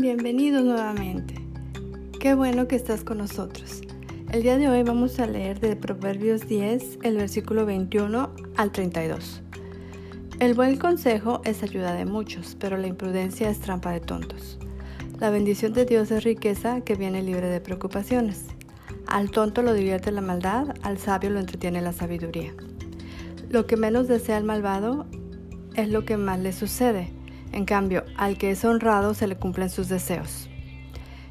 Bienvenidos nuevamente. Qué bueno que estás con nosotros. El día de hoy vamos a leer de Proverbios 10, el versículo 21 al 32. El buen consejo es ayuda de muchos, pero la imprudencia es trampa de tontos. La bendición de Dios es riqueza que viene libre de preocupaciones. Al tonto lo divierte la maldad, al sabio lo entretiene la sabiduría. Lo que menos desea el malvado es lo que más le sucede. En cambio, al que es honrado se le cumplen sus deseos.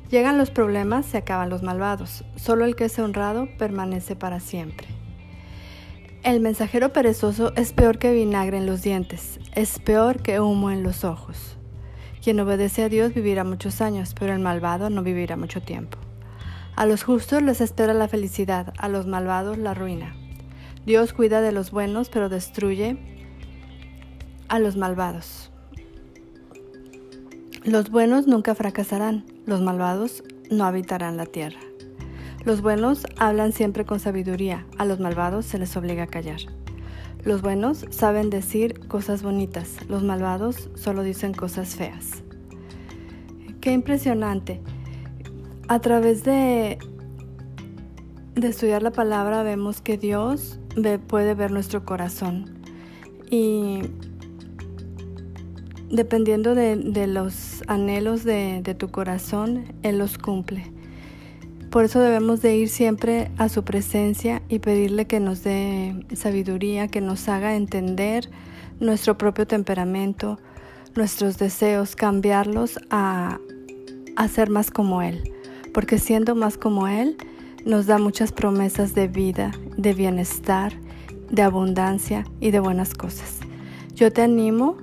Llegan los problemas, se acaban los malvados. Solo el que es honrado permanece para siempre. El mensajero perezoso es peor que vinagre en los dientes, es peor que humo en los ojos. Quien obedece a Dios vivirá muchos años, pero el malvado no vivirá mucho tiempo. A los justos les espera la felicidad, a los malvados la ruina. Dios cuida de los buenos, pero destruye a los malvados. Los buenos nunca fracasarán, los malvados no habitarán la tierra. Los buenos hablan siempre con sabiduría, a los malvados se les obliga a callar. Los buenos saben decir cosas bonitas, los malvados solo dicen cosas feas. Qué impresionante. A través de, de estudiar la palabra vemos que Dios puede ver nuestro corazón y dependiendo de, los anhelos de, tu corazón, Él los cumple. Por eso debemos de ir siempre a su presencia y pedirle que nos dé sabiduría, que nos haga entender nuestro propio temperamento, nuestros deseos, cambiarlos a, a ser más como Él. Porque siendo más como Él, nos da muchas promesas de vida, de bienestar, de abundancia y de buenas cosas. Yo te animo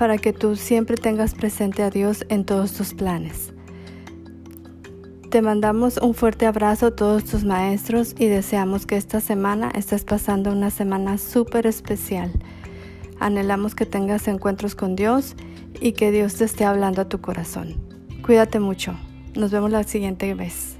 para que tú siempre tengas presente a Dios en todos tus planes. Te mandamos un fuerte abrazo a todos tus maestros y deseamos que esta semana estés pasando una semana súper especial. Anhelamos que tengas encuentros con Dios y que Dios te esté hablando a tu corazón. Cuídate mucho. Nos vemos la siguiente vez.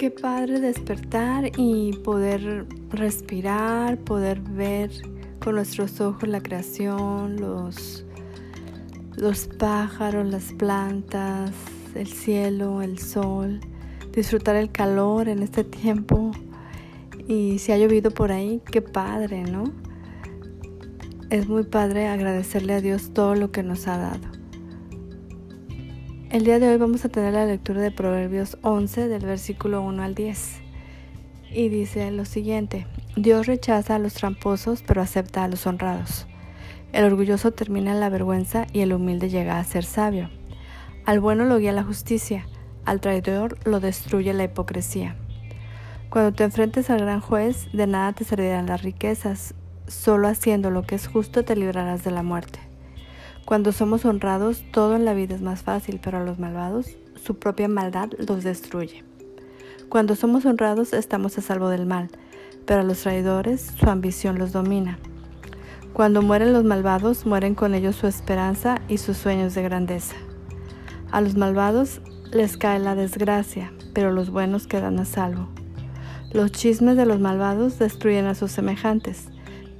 Qué padre despertar y poder respirar, poder ver con nuestros ojos la creación, los, los pájaros, las plantas, el cielo, el sol, disfrutar el calor en este tiempo. Y si ha llovido por ahí, qué padre, ¿no? Es muy padre agradecerle a Dios todo lo que nos ha dado. El día de hoy vamos a tener la lectura de Proverbios 11 del versículo 1 al 10. Y dice lo siguiente, Dios rechaza a los tramposos pero acepta a los honrados. El orgulloso termina en la vergüenza y el humilde llega a ser sabio. Al bueno lo guía la justicia, al traidor lo destruye la hipocresía. Cuando te enfrentes al gran juez, de nada te servirán las riquezas, solo haciendo lo que es justo te librarás de la muerte. Cuando somos honrados, todo en la vida es más fácil, pero a los malvados, su propia maldad los destruye. Cuando somos honrados, estamos a salvo del mal, pero a los traidores, su ambición los domina. Cuando mueren los malvados, mueren con ellos su esperanza y sus sueños de grandeza. A los malvados les cae la desgracia, pero los buenos quedan a salvo. Los chismes de los malvados destruyen a sus semejantes,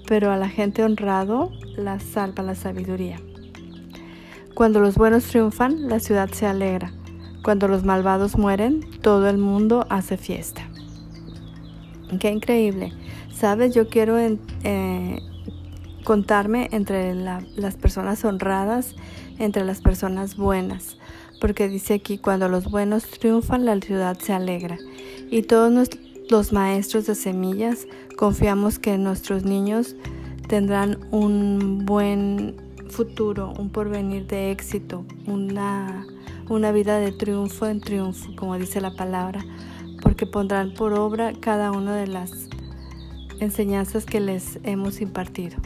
pero a la gente honrado la salva la sabiduría. Cuando los buenos triunfan, la ciudad se alegra. Cuando los malvados mueren, todo el mundo hace fiesta. Qué increíble. Sabes, yo quiero eh, contarme entre las personas honradas, entre las personas buenas. Porque dice aquí, cuando los buenos triunfan, la ciudad se alegra. Y todos los maestros de semillas confiamos que nuestros niños tendrán un buen futuro, un porvenir de éxito, una, una vida de triunfo en triunfo, como dice la palabra, porque pondrán por obra cada una de las enseñanzas que les hemos impartido.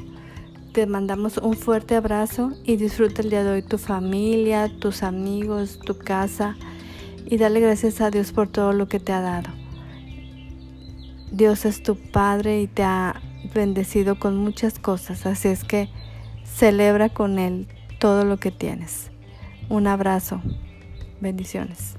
Te mandamos un fuerte abrazo y disfruta el día de hoy tu familia, tus amigos, tu casa y dale gracias a Dios por todo lo que te ha dado. Dios es tu Padre y te ha bendecido con muchas cosas, así es que Celebra con Él todo lo que tienes. Un abrazo. Bendiciones.